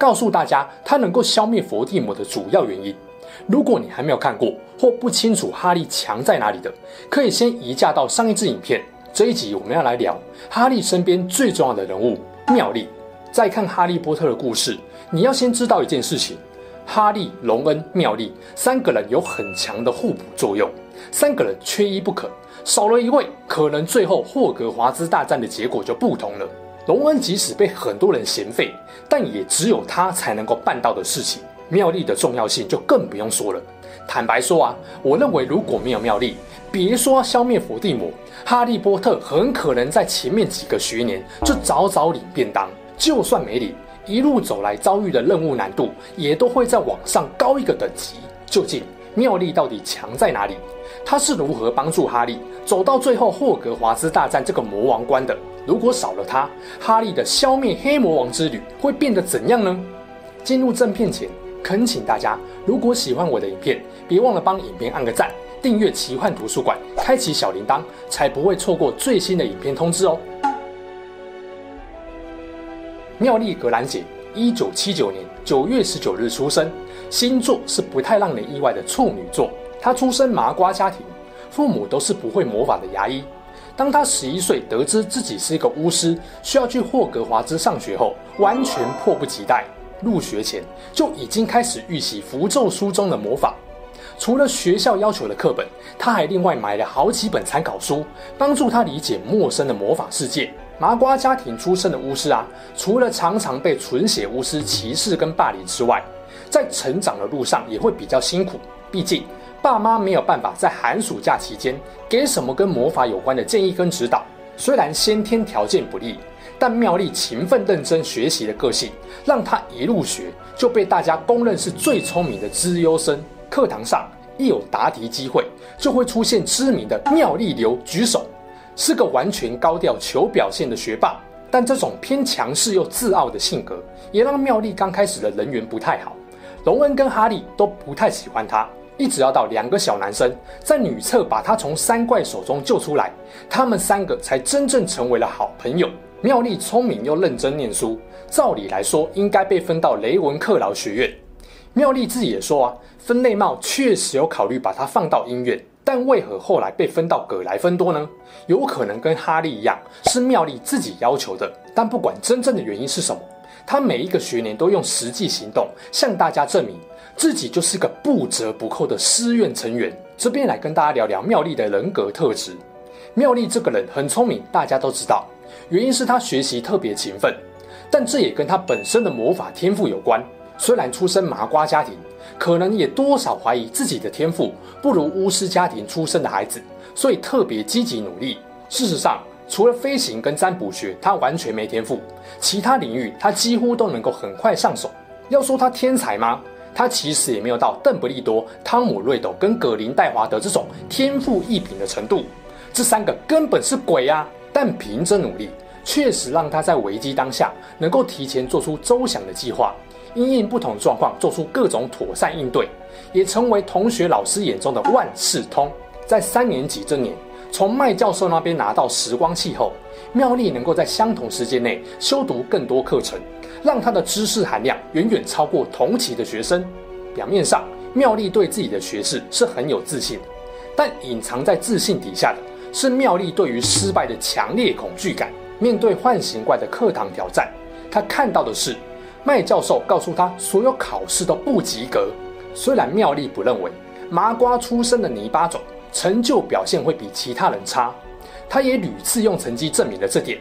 告诉大家他能够消灭伏地魔的主要原因。如果你还没有看过或不清楚哈利强在哪里的，可以先移驾到上一支影片。这一集我们要来聊哈利身边最重要的人物妙丽。在看哈利波特的故事，你要先知道一件事情：哈利、荣恩、妙丽三个人有很强的互补作用，三个人缺一不可。少了一位，可能最后霍格华兹大战的结果就不同了。荣恩即使被很多人嫌废，但也只有他才能够办到的事情。妙丽的重要性就更不用说了。坦白说啊，我认为如果没有妙丽，别说消灭伏地魔，哈利波特很可能在前面几个学年就早早领便当。就算没领，一路走来遭遇的任务难度也都会再往上高一个等级。究竟妙丽到底强在哪里？他是如何帮助哈利走到最后霍格华兹大战这个魔王关的？如果少了他，哈利的消灭黑魔王之旅会变得怎样呢？进入正片前，恳请大家，如果喜欢我的影片，别忘了帮影片按个赞，订阅奇幻图书馆，开启小铃铛，才不会错过最新的影片通知哦。妙丽·格兰杰，一九七九年九月十九日出生，星座是不太让人意外的处女座。她出身麻瓜家庭，父母都是不会魔法的牙医。当他十一岁得知自己是一个巫师，需要去霍格华兹上学后，完全迫不及待。入学前就已经开始预习符咒书中的魔法。除了学校要求的课本，他还另外买了好几本参考书，帮助他理解陌生的魔法世界。麻瓜家庭出身的巫师啊，除了常常被纯血巫师歧视跟霸凌之外，在成长的路上也会比较辛苦。毕竟，爸妈没有办法在寒暑假期间给什么跟魔法有关的建议跟指导。虽然先天条件不利，但妙丽勤奋认真学习的个性，让她一入学就被大家公认是最聪明的资优生。课堂上一有答题机会，就会出现知名的妙丽流举手，是个完全高调求表现的学霸。但这种偏强势又自傲的性格，也让妙丽刚开始的人缘不太好。荣恩跟哈利都不太喜欢她。一直要到两个小男生在女厕把他从三怪手中救出来，他们三个才真正成为了好朋友。妙丽聪明又认真念书，照理来说应该被分到雷文克劳学院。妙丽自己也说啊，分类帽确实有考虑把他放到音院，但为何后来被分到葛莱芬多呢？有可能跟哈利一样，是妙丽自己要求的。但不管真正的原因是什么，他每一个学年都用实际行动向大家证明。自己就是个不折不扣的师院成员。这边来跟大家聊聊妙丽的人格特质。妙丽这个人很聪明，大家都知道，原因是她学习特别勤奋，但这也跟她本身的魔法天赋有关。虽然出身麻瓜家庭，可能也多少怀疑自己的天赋不如巫师家庭出身的孩子，所以特别积极努力。事实上，除了飞行跟占卜学，他完全没天赋，其他领域他几乎都能够很快上手。要说他天才吗？他其实也没有到邓布利多、汤姆·瑞斗跟葛林戴华德这种天赋异禀的程度，这三个根本是鬼、啊！但凭着努力，确实让他在危机当下能够提前做出周详的计划，因应不同状况做出各种妥善应对，也成为同学老师眼中的万事通。在三年级这年，从麦教授那边拿到时光器后，妙丽能够在相同时间内修读更多课程。让他的知识含量远远超过同期的学生。表面上，妙丽对自己的学识是很有自信，但隐藏在自信底下的是妙丽对于失败的强烈恐惧感。面对幻形怪的课堂挑战，他看到的是麦教授告诉他所有考试都不及格。虽然妙丽不认为麻瓜出身的泥巴种成就表现会比其他人差，他也屡次用成绩证明了这点。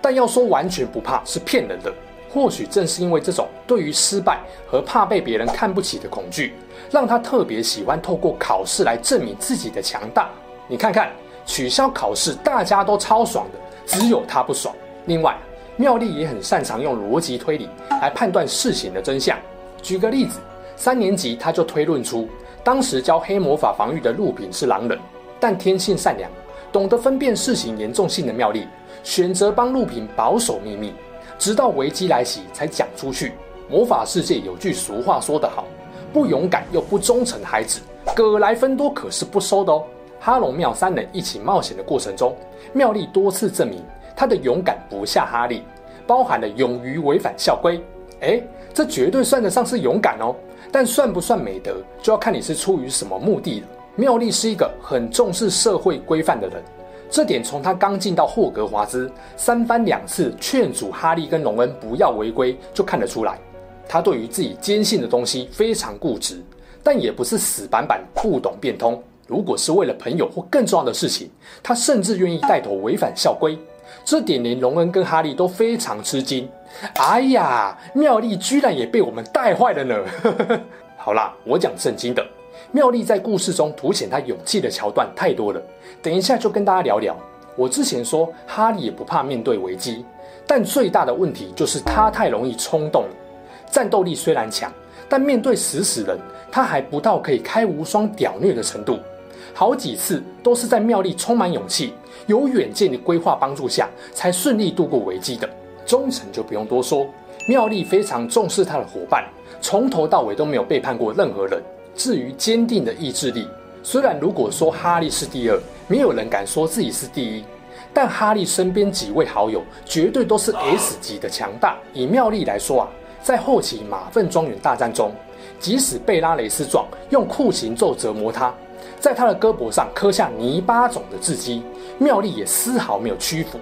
但要说完全不怕是骗人的。或许正是因为这种对于失败和怕被别人看不起的恐惧，让他特别喜欢透过考试来证明自己的强大。你看看，取消考试大家都超爽的，只有他不爽。另外，妙丽也很擅长用逻辑推理来判断事情的真相。举个例子，三年级他就推论出，当时教黑魔法防御的陆平是狼人，但天性善良，懂得分辨事情严重性的妙丽，选择帮陆平保守秘密，直到危机来袭才讲出去。魔法世界有句俗话说得好，不勇敢又不忠诚的孩子，葛莱芬多可是不收的哦。哈龙妙三人一起冒险的过程中，妙丽多次证明她的勇敢不下哈利，包含了勇于违反校规。诶，这绝对算得上是勇敢哦。但算不算美德，就要看你是出于什么目的了。妙丽是一个很重视社会规范的人，这点从她刚进到霍格华兹，三番两次劝阻哈利跟隆恩不要违规就看得出来。她对于自己坚信的东西非常固执，但也不是死板板不懂变通。如果是为了朋友或更重要的事情，他甚至愿意带头违反校规。这点连荣恩跟哈利都非常吃惊。哎呀，妙丽居然也被我们带坏了呢！好啦，我讲正经的。妙丽在故事中凸显她勇气的桥段太多了，等一下就跟大家聊聊。我之前说哈利也不怕面对危机，但最大的问题就是他太容易冲动了。战斗力虽然强，但面对死死人，他还不到可以开无双屌虐的程度。好几次都是在妙丽充满勇气、有远见的规划帮助下，才顺利度过危机的。忠诚就不用多说，妙丽非常重视她的伙伴，从头到尾都没有背叛过任何人。至于坚定的意志力，虽然如果说哈利是第二，没有人敢说自己是第一，但哈利身边几位好友绝对都是 S 级的强大。以妙丽来说啊，在后期马粪庄园大战中，即使贝拉雷斯状用酷刑咒折磨他。在他的胳膊上刻下泥巴种的字迹，妙丽也丝毫没有屈服。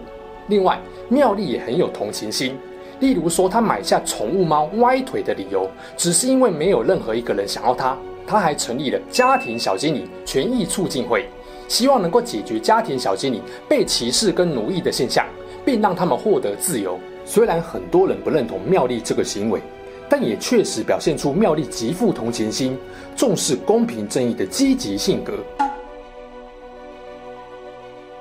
另外，妙丽也很有同情心。例如说，他买下宠物猫歪腿的理由，只是因为没有任何一个人想要它。他还成立了家庭小精灵权益促进会，希望能够解决家庭小精灵被歧视跟奴役的现象，并让他们获得自由。虽然很多人不认同妙丽这个行为。但也确实表现出妙丽极富同情心、重视公平正义的积极性格。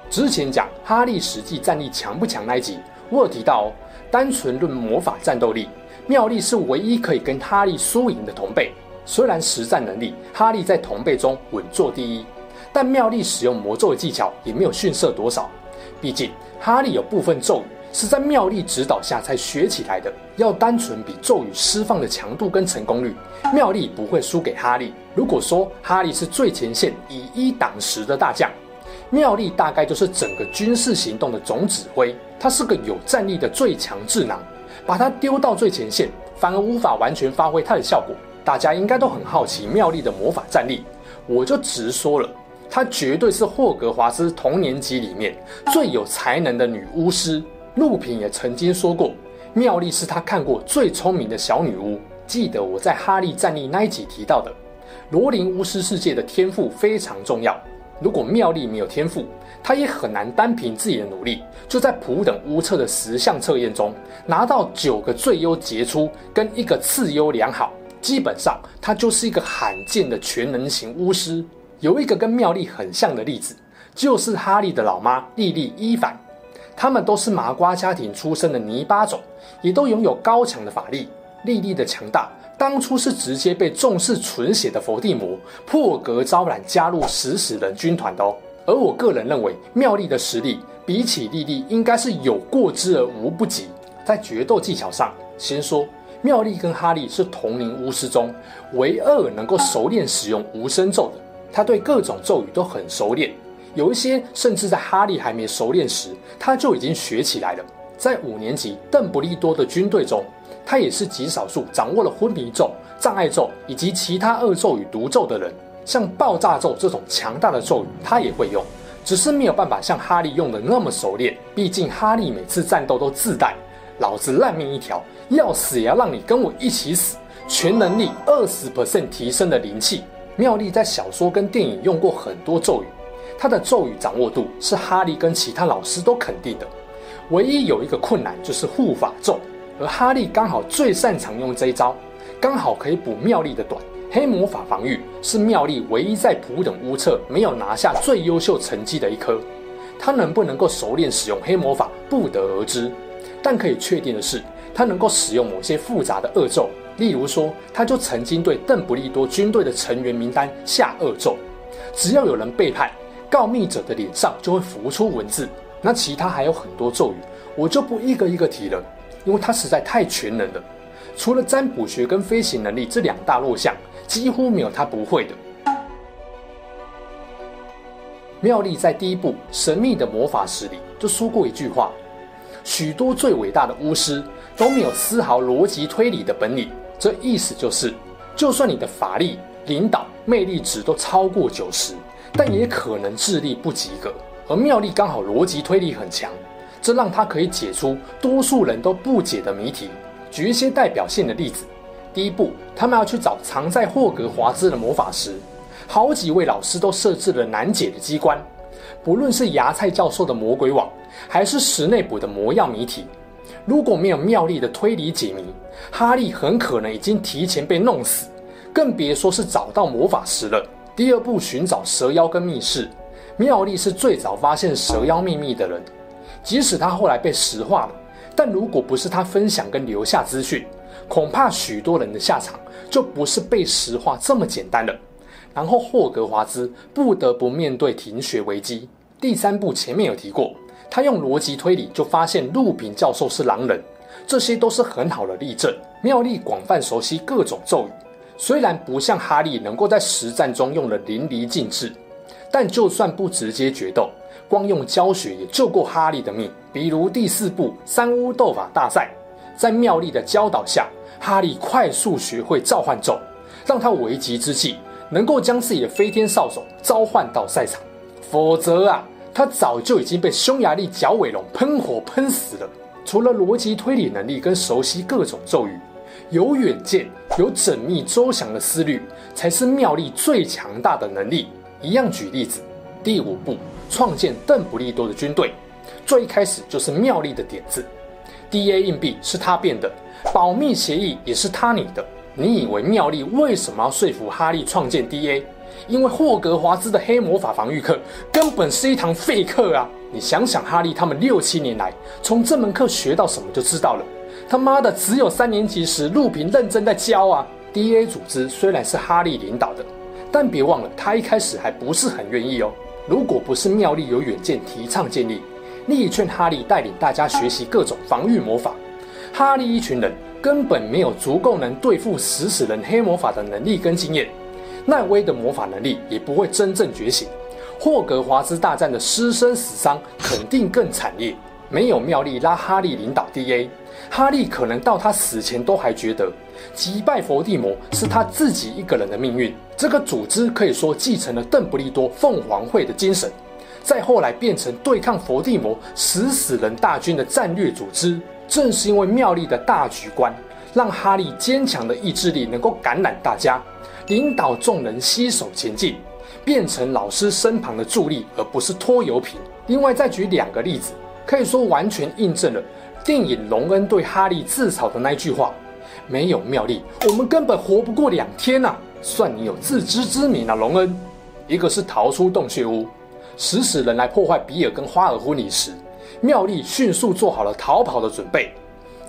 之前讲哈利实际战力强不强那一集，我有提到哦，单纯论魔法战斗力，妙丽是唯一可以跟哈利输赢的同辈。虽然实战能力，哈利在同辈中稳坐第一，但妙丽使用魔咒的技巧也没有逊色多少。毕竟哈利有部分咒语。是在妙丽指导下才学起来的。要单纯比咒语释放的强度跟成功率，妙丽不会输给哈利。如果说哈利是最前线以一挡十的大将，妙丽大概就是整个军事行动的总指挥。他是个有战力的最强智囊，把他丢到最前线，反而无法完全发挥他的效果。大家应该都很好奇妙丽的魔法战力，我就直说了，她绝对是霍格华兹同年级里面最有才能的女巫师。陆平也曾经说过，妙丽是他看过最聪明的小女巫。记得我在哈利战力那一集提到的，罗琳巫师世界的天赋非常重要。如果妙丽没有天赋，她也很难单凭自己的努力，就在普等巫测的十项测验中拿到九个最优杰出跟一个次优良好。基本上，她就是一个罕见的全能型巫师。有一个跟妙丽很像的例子，就是哈利的老妈莉莉伊凡。他们都是麻瓜家庭出身的泥巴种，也都拥有高强的法力。莉莉的强大，当初是直接被重视纯血的伏地魔破格招揽加入食死人军团的哦。而我个人认为，妙丽的实力比起莉莉应该是有过之而无不及。在决斗技巧上，先说妙丽跟哈利是同龄巫师中唯二能够熟练使用无声咒的，他对各种咒语都很熟练。有一些甚至在哈利还没熟练时，他就已经学起来了。在五年级邓布利多的军队中，他也是极少数掌握了昏迷咒、障碍咒以及其他恶咒与毒咒的人。像爆炸咒这种强大的咒语，他也会用，只是没有办法像哈利用的那么熟练。毕竟哈利每次战斗都自带“老子烂命一条，要死也要让你跟我一起死”，全能力二十 percent 提升的灵气。妙丽在小说跟电影用过很多咒语。他的咒语掌握度是哈利跟其他老师都肯定的，唯一有一个困难就是护法咒，而哈利刚好最擅长用这一招，刚好可以补妙丽的短。黑魔法防御是妙丽唯一在普等巫测没有拿下最优秀成绩的一科，他能不能够熟练使用黑魔法不得而知，但可以确定的是，他能够使用某些复杂的恶咒，例如说，他就曾经对邓布利多军队的成员名单下恶咒，只要有人背叛，告密者的脸上就会浮出文字。那其他还有很多咒语，我就不一个一个提了，因为他实在太全能了。除了占卜学跟飞行能力这两大弱项，几乎没有他不会的。妙丽在第一部《神秘的魔法石》里就说过一句话：许多最伟大的巫师都没有丝毫逻辑推理的本领。这意思就是，就算你的法力、领导、魅力值都超过九十，但也可能智力不及格。而妙丽刚好逻辑推理很强，这让她可以解出多数人都不解的谜题。举一些代表性的例子：第一步，他们要去找藏在霍格华兹的魔法石，好几位老师都设置了难解的机关，不论是芽菜教授的魔鬼网，还是史内卜的魔药谜题。如果没有妙丽的推理解谜，哈利很可能已经提前被弄死，更别说是找到魔法石了。第二步，寻找蛇妖跟密室，妙丽是最早发现蛇妖秘密的人，即使他后来被石化了。但如果不是他分享跟留下资讯，恐怕许多人的下场就不是被石化这么简单了。然后霍格华兹不得不面对停学危机。第三步前面有提过，他用逻辑推理就发现陆平教授是狼人，这些都是很好的例证。妙丽广泛熟悉各种咒语，虽然不像哈利能够在实战中用得淋漓尽致，但就算不直接决斗。光用教学也救过哈利的命，比如第四部三巫斗法大赛，在妙丽的教导下，哈利快速学会召唤咒，让他危急之际能够将自己的飞天扫帚召唤到赛场，否则啊，他早就已经被匈牙利角尾龙喷火喷死了。除了逻辑推理能力跟熟悉各种咒语，有远见、有缜密周详的思虑，才是妙丽最强大的能力。一样举例子，第五步。创建邓布利多的军队，最开始就是妙丽的点子。D A 硬币是他变的，保密协议也是他拟的。你以为妙丽为什么要说服哈利创建 D A？因为霍格华兹的黑魔法防御课根本是一堂废课啊！你想想，哈利他们六七年来从这门课学到什么就知道了。他妈的，只有三年级时路平认真在教啊！D A 组织虽然是哈利领导的，但别忘了他一开始还不是很愿意哦。如果不是妙丽有远见提倡建立，力劝哈利带领大家学习各种防御魔法，哈利一群人根本没有足够能对付食死人黑魔法的能力跟经验，奈威的魔法能力也不会真正觉醒，霍格华兹大战的师生死伤肯定更惨烈。没有妙丽拉哈利领导 DA，哈利可能到他死前都还觉得击败伏地魔是他自己一个人的命运。这个组织可以说继承了邓布利多凤凰会的精神，再后来变成对抗伏地魔死死人大军的战略组织。正是因为妙丽的大局观，让哈利坚强的意志力能够感染大家，领导众人携手前进，变成老师身旁的助力，而不是拖油瓶。另外，再举两个例子。可以说完全印证了电影荣恩对哈利自嘲的那句话：“没有妙丽，我们根本活不过两天呐！”算你有自知之明啊，荣恩。一个是逃出洞穴屋，使死人来破坏比尔跟花儿婚礼时，妙丽迅速做好了逃跑的准备。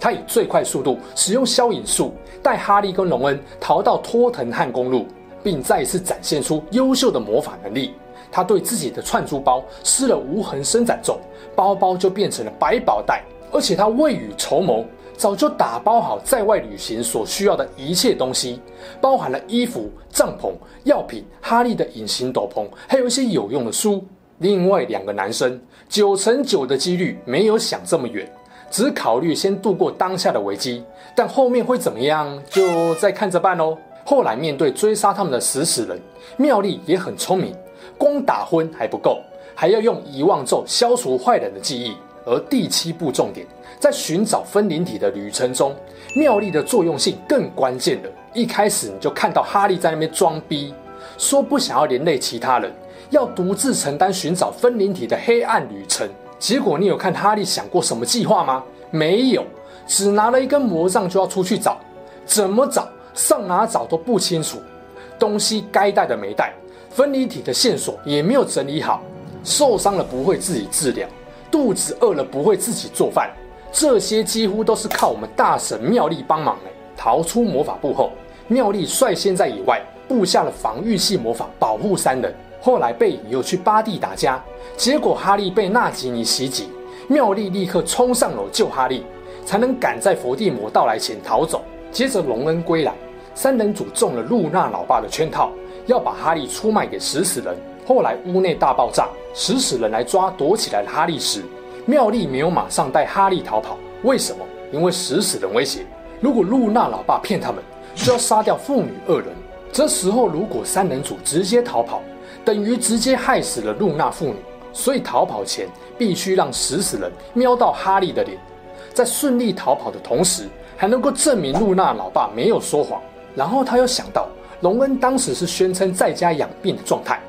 他以最快速度使用消影术，带哈利跟荣恩逃到托腾汉公路，并再一次展现出优秀的魔法能力。他对自己的串珠包施了无痕伸展咒，包包就变成了百宝袋。而且他未雨绸缪，早就打包好在外旅行所需要的一切东西，包含了衣服、帐篷、药品、哈利的隐形斗篷，还有一些有用的书。另外两个男生九成九的几率没有想这么远，只考虑先度过当下的危机，但后面会怎么样，就再看着办喽。后来面对追杀他们的食死人，妙丽也很聪明。光打昏还不够，还要用遗忘咒消除坏人的记忆。而第七步重点，在寻找分灵体的旅程中，妙丽的作用性更关键了。一开始你就看到哈利在那边装逼，说不想要连累其他人，要独自承担寻找分灵体的黑暗旅程。结果你有看哈利想过什么计划吗？没有，只拿了一根魔杖就要出去找，怎么找，上哪找都不清楚，东西该带的没带。分离体的线索也没有整理好，受伤了不会自己治疗，肚子饿了不会自己做饭，这些几乎都是靠我们大神妙丽帮忙哎。逃出魔法部后，妙丽率先在野外布下了防御系魔法保护三人。后来贝影又去巴蒂打架，结果哈利被纳吉尼袭击，妙丽立刻冲上楼救哈利，才能赶在伏地魔到来前逃走。接着隆恩归来，三人组中了露娜老爸的圈套，要把哈利出卖给食死人。后来屋内大爆炸，食死人来抓躲起来的哈利时，妙丽没有马上带哈利逃跑。为什么？因为食死人威胁，如果露娜老爸骗他们，就要杀掉父女二人。这时候如果三人组直接逃跑，等于直接害死了露娜父女，所以逃跑前必须让食死人瞄到哈利的脸，在顺利逃跑的同时，还能够证明露娜老爸没有说谎。然后他又想到，隆恩当时是宣称在家养病的状态，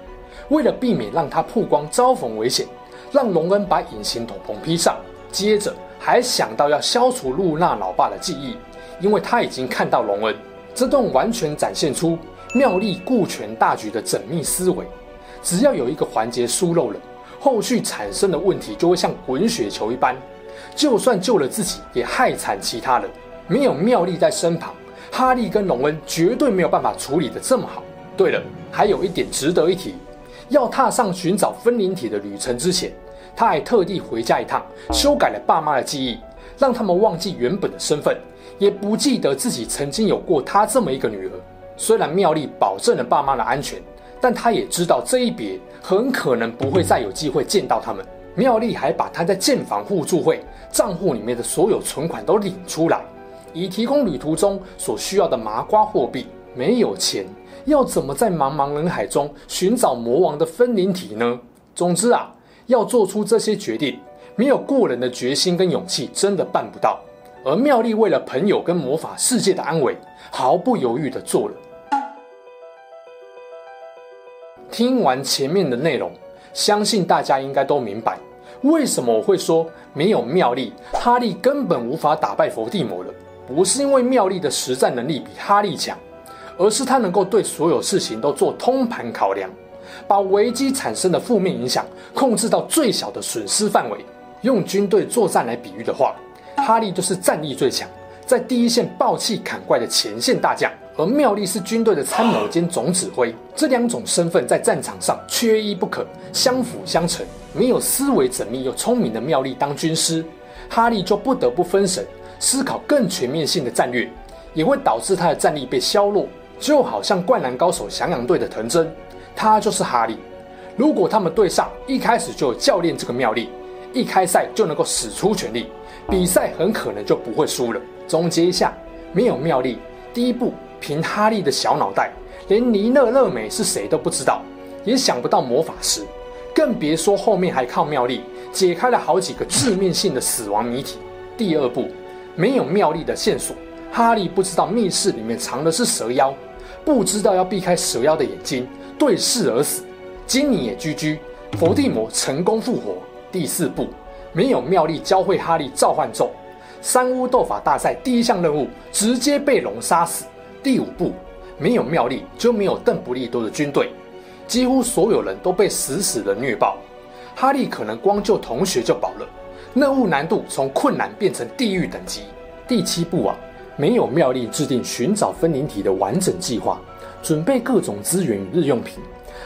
为了避免让他曝光遭逢危险，让隆恩把隐形斗篷披上。接着还想到要消除露娜老爸的记忆，因为他已经看到隆恩。这段完全展现出妙丽顾全大局的缜密思维。只要有一个环节疏漏了，后续产生的问题就会像滚雪球一般，就算救了自己，也害惨其他人。没有妙丽在身旁，哈利跟隆恩绝对没有办法处理得这么好。对了，还有一点值得一提，要踏上寻找分灵体的旅程之前，他还特地回家一趟，修改了爸妈的记忆，让他们忘记原本的身份，也不记得自己曾经有过他这么一个女儿。虽然妙丽保证了爸妈的安全。但他也知道这一别很可能不会再有机会见到他们。妙丽还把他在建房互助会账户里面的所有存款都领出来，以提供旅途中所需要的麻瓜货币。没有钱，要怎么在茫茫人海中寻找魔王的分灵体呢？总之啊，要做出这些决定，没有过人的决心跟勇气，真的办不到。而妙丽为了朋友跟魔法世界的安危，毫不犹豫地做了。听完前面的内容，相信大家应该都明白，为什么我会说没有妙丽，哈利根本无法打败伏地魔了。不是因为妙丽的实战能力比哈利强，而是他能够对所有事情都做通盘考量，把危机产生的负面影响控制到最小的损失范围。用军队作战来比喻的话，哈利就是战力最强，在第一线爆气砍怪的前线大将。而妙丽是军队的参谋兼总指挥，这两种身份在战场上缺一不可，相辅相成。没有思维缜密又聪明的妙丽当军师，哈利就不得不分神，思考更全面性的战略，也会导致他的战力被削弱。就好像灌篮高手翔阳队的藤真，他就是哈利。如果他们队上一开始就有教练这个妙力，一开赛就能够使出全力，比赛很可能就不会输了。总结一下，没有妙力，第一步。凭哈利的小脑袋，连尼勒勒美是谁都不知道，也想不到魔法师，更别说后面还靠妙力解开了好几个致命性的死亡谜题。第二步，没有妙力的线索，哈利不知道密室里面藏的是蛇妖，不知道要避开蛇妖的眼睛，对视而死。金妮也居居伏地魔成功复活。第四步，没有妙丽教会哈利召唤咒，三巫斗法大赛第一项任务直接被龙杀死。第五步，没有妙丽就没有邓布利多的军队，几乎所有人都被死死的虐爆。哈利可能光救同学就饱了，任务难度从困难变成地狱等级。第七步啊，没有妙丽制定寻找分灵体的完整计划，准备各种资源与日用品。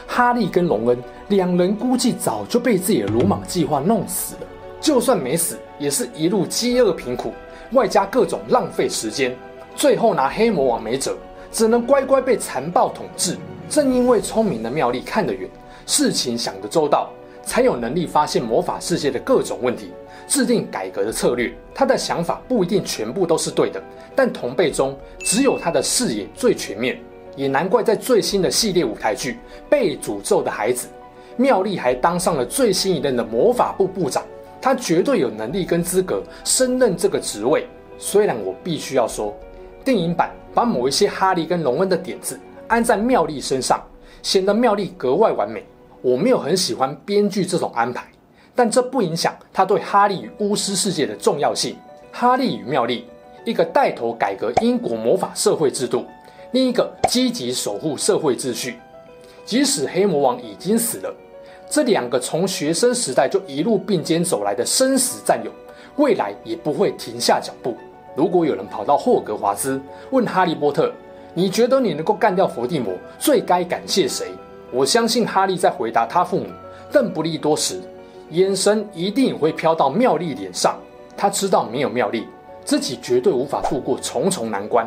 哈利跟隆恩两人估计早就被自己的鲁莽计划弄死了，就算没死，也是一路饥饿贫苦，外加各种浪费时间。最后拿黑魔王没辙，只能乖乖被残暴统治。正因为聪明的妙丽看得远，事情想得周到，才有能力发现魔法世界的各种问题，制定改革的策略。他的想法不一定全部都是对的，但同辈中只有他的视野最全面。也难怪在最新的系列舞台剧《被诅咒的孩子》，妙丽还当上了最新一任的魔法部部长。他绝对有能力跟资格升任这个职位。虽然我必须要说。电影版把某一些哈利跟荣恩的点子安在妙丽身上，显得妙丽格外完美。我没有很喜欢编剧这种安排，但这不影响他对哈利与巫师世界的重要性。哈利与妙丽，一个带头改革英国魔法社会制度，另一个积极守护社会秩序。即使黑魔王已经死了，这两个从学生时代就一路并肩走来的生死战友，未来也不会停下脚步。如果有人跑到霍格华兹问哈利波特：“你觉得你能够干掉伏地魔，最该感谢谁？”我相信哈利在回答他父母邓不利多时，眼神一定会飘到妙丽脸上。他知道没有妙丽，自己绝对无法度过重重难关，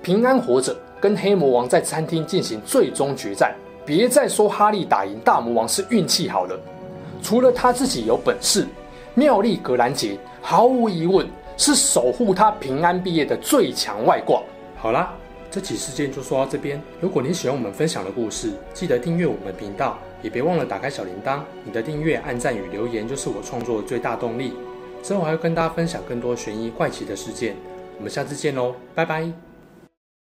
平安活着，跟黑魔王在餐厅进行最终决战。别再说哈利打赢大魔王是运气好了，除了他自己有本事，妙丽格兰杰毫无疑问是守护他平安毕业的最强外挂。好啦，这起事件就说到这边。如果你喜欢我们分享的故事，记得订阅我们频道，也别忘了打开小铃铛。你的订阅、按赞与留言就是我创作的最大动力。之后还会跟大家分享更多悬疑怪奇的事件。我们下次见喽，拜拜。